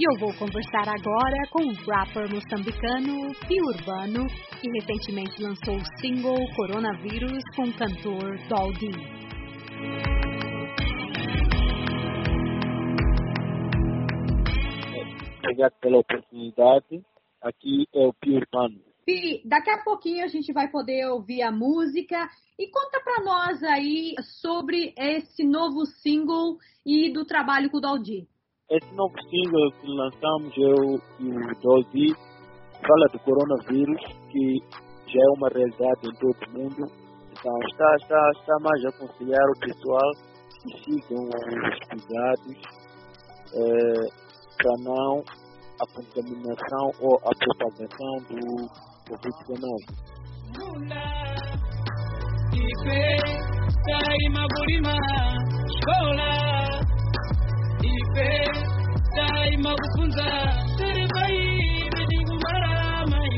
E eu vou conversar agora com o rapper moçambicano Pio Urbano, que recentemente lançou o single Coronavírus com o cantor Doldy. Obrigado pela oportunidade. Aqui é o Pio Urbano. Pi, daqui a pouquinho a gente vai poder ouvir a música e conta para nós aí sobre esse novo single e do trabalho com o Doldy. Esse novo single que lançamos, eu e o Dolby, fala do coronavírus, que já é uma realidade em todo o mundo. Então, está, está, está mais a aconselhar o pessoal que sigam os cuidados é, para não a contaminação ou a propagação do Covid-19. be dai makufunza derevai vedigumara mai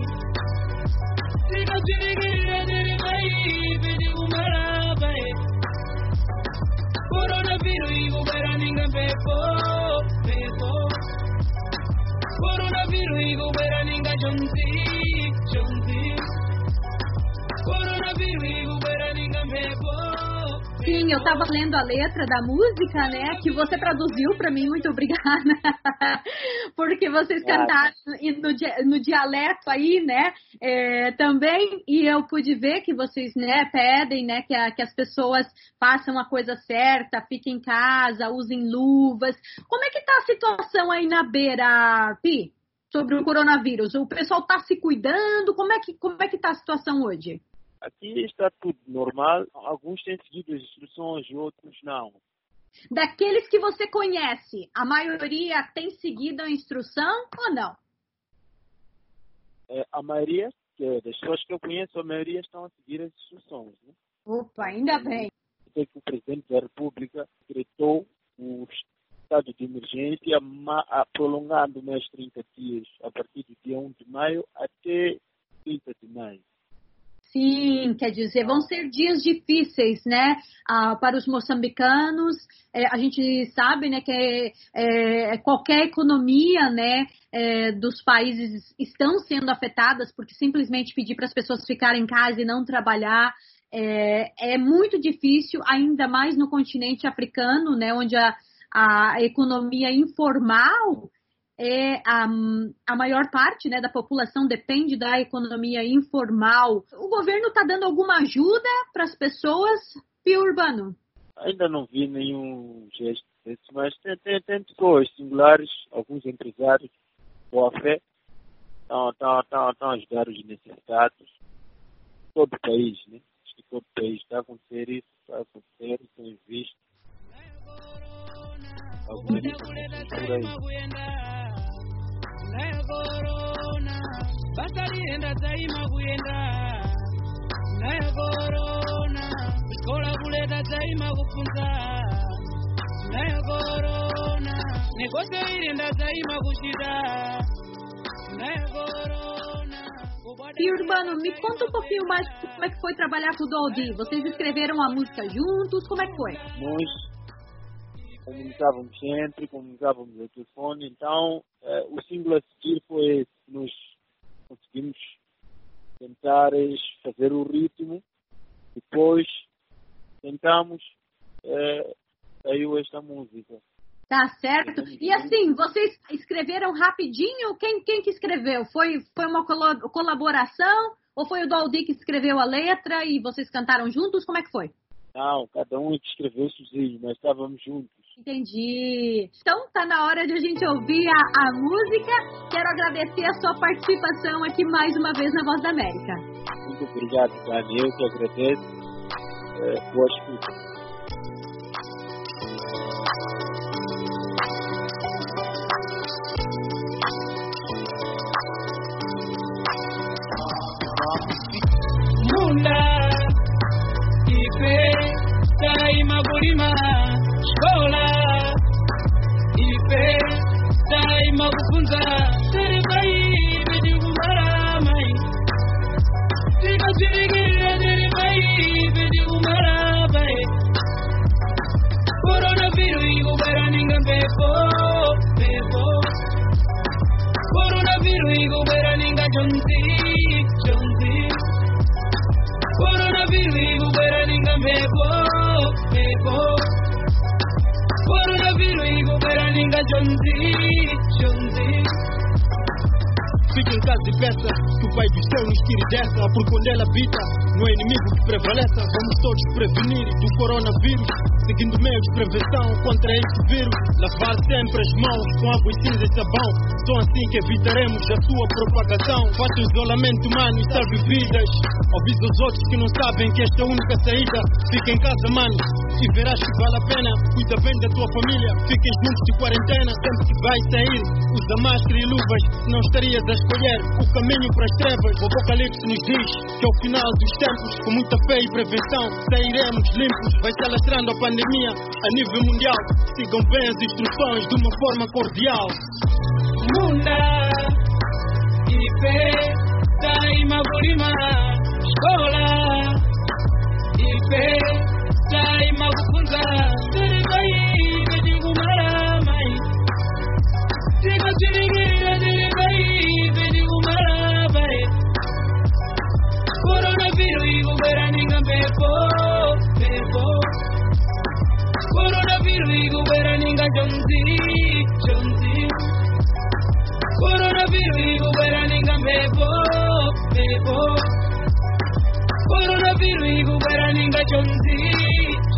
tikazvirigirira derevai vedigumara bae koronaviru ikuberaninga mbepo mbepo. Koronaviru ikuberaninga jonzi jonzi. Sim, eu estava lendo a letra da música, né? Que você traduziu para mim, muito obrigada. Porque vocês cantaram no, no dialeto aí, né? É, também, e eu pude ver que vocês, né, pedem, né, que, a, que as pessoas façam a coisa certa, fiquem em casa, usem luvas. Como é que tá a situação aí na beira, Pi? Sobre o coronavírus? O pessoal está se cuidando? Como é que, como é que tá a situação hoje? Aqui está tudo normal. Alguns têm seguido as instruções outros não. Daqueles que você conhece, a maioria tem seguido a instrução ou não? É, a maioria é, das pessoas que eu conheço, a maioria estão a seguir as instruções. Né? Opa, ainda bem. Sei que o presidente da República decretou o estado de emergência, prolongando mais 30 dias, a partir do dia 1 de maio até 30 de maio. Sim, quer dizer, vão ser dias difíceis, né, ah, para os moçambicanos. É, a gente sabe, né, que é, qualquer economia, né, é, dos países estão sendo afetadas porque simplesmente pedir para as pessoas ficarem em casa e não trabalhar é, é, muito difícil, ainda mais no continente africano, né, onde a, a economia informal é a, a maior parte né, da população depende da economia informal. O governo está dando alguma ajuda para as pessoas, Pio Urbano? Ainda não vi nenhum gesto desse, mas tem, tem, tem pessoas singulares, alguns empresários, boa fé, estão, a ajudar os necessitados. Todo o país, né? Acho que todo o país está a acontecer isso, está a acontecer, tem visto. E Urbano, me conta um pouquinho mais como é que foi trabalhar com o Doldy. Vocês escreveram a música juntos? Como é que foi? Nós comunicávamos sempre, comunicávamos ao telefone, então eh, o single a seguir foi esse, nós conseguimos tentar fazer o ritmo, depois tentamos, eh, saiu esta música. Tá certo. E assim, vocês escreveram rapidinho? Quem, quem que escreveu? Foi, foi uma colaboração? Ou foi o Doldy que escreveu a letra e vocês cantaram juntos? Como é que foi? Não, cada um escreveu sozinho, mas estávamos juntos. Entendi. Então tá na hora de a gente ouvir a, a música. Quero agradecer a sua participação aqui mais uma vez na Voz da América. Muito obrigado, Dani. Eu que agradeço. É, boa escuta. fictions Coronavirus, governinga mego, mego Coronavirus, governinga jonzi, jonzi Fica em casa e peça que o Pai dos céus nos tire dessa, porque onde ela habita, não é inimigo que prevaleça. Vamos todos prevenir do coronavírus seguindo meios de prevenção contra este vírus. Lavar sempre as mãos com água e cinza e sabão, só assim que evitaremos a sua propagação. Faça o isolamento humano e salve vidas. Avisa os outros que não sabem que esta é a única saída. Fica em casa, mano, e verás que vale a pena. Cuida bem da tua família, fiquem juntos de quarentena. Sempre que vais sair, usa máscara e luvas. Não estarias a escolher o caminho para as trevas. O Apocalipse nos diz que ao final dos tempos, com muita fé e prevenção, sairemos limpos. Vai se alastrando a pandemia a nível mundial. Sigam bem as instruções de uma forma cordial. munda ife daima kulima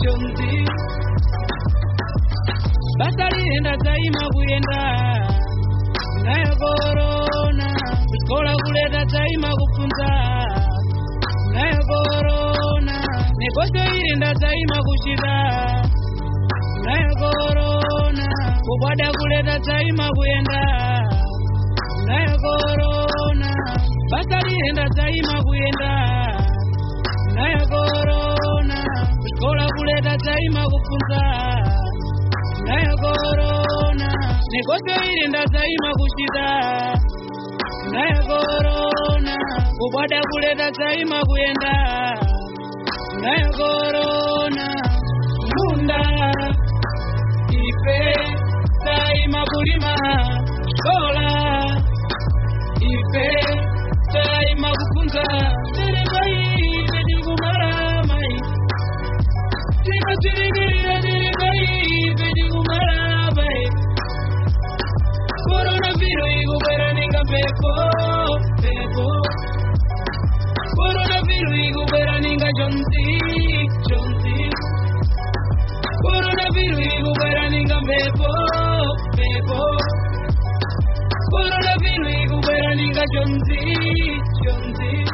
machozi basa zaima kuyenda. Nayo korona. Zikola kuleta zaima kupfunza nayo korona. Neposyo ilenda zaima kuchita nayo korona. Kubwada kuleta zaima kuyenda. Nayo korona. Basa zaima kuyenda. Nayo korona. Kuskola kuleta taima kufunza nayo korona. Negosho ilinda taima kushida nayo korona. Kubwada kuleta taima kuyenda nayo korona. Munda 兄弟兄弟。